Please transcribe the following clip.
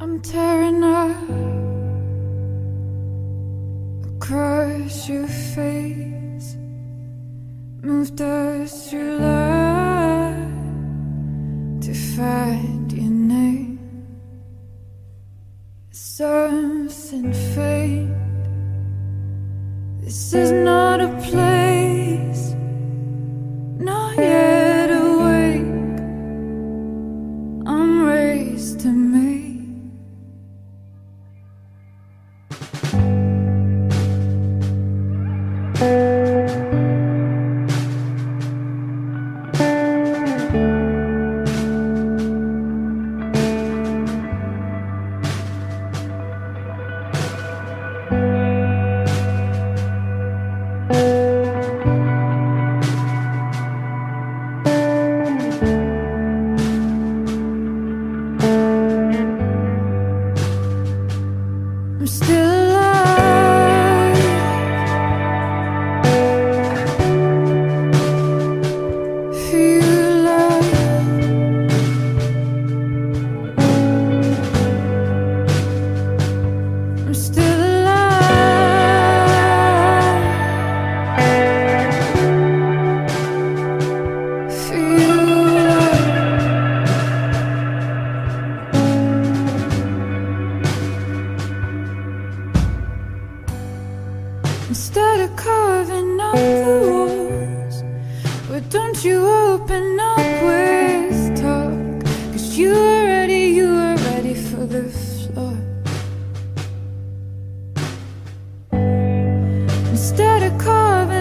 I'm tearing up your face, moved us through life to find your name. Something faint. This is not a place, not yet awake. I'm raised to me. Still you open up with talk? Cause you are ready, You are ready for the floor. Instead of carving.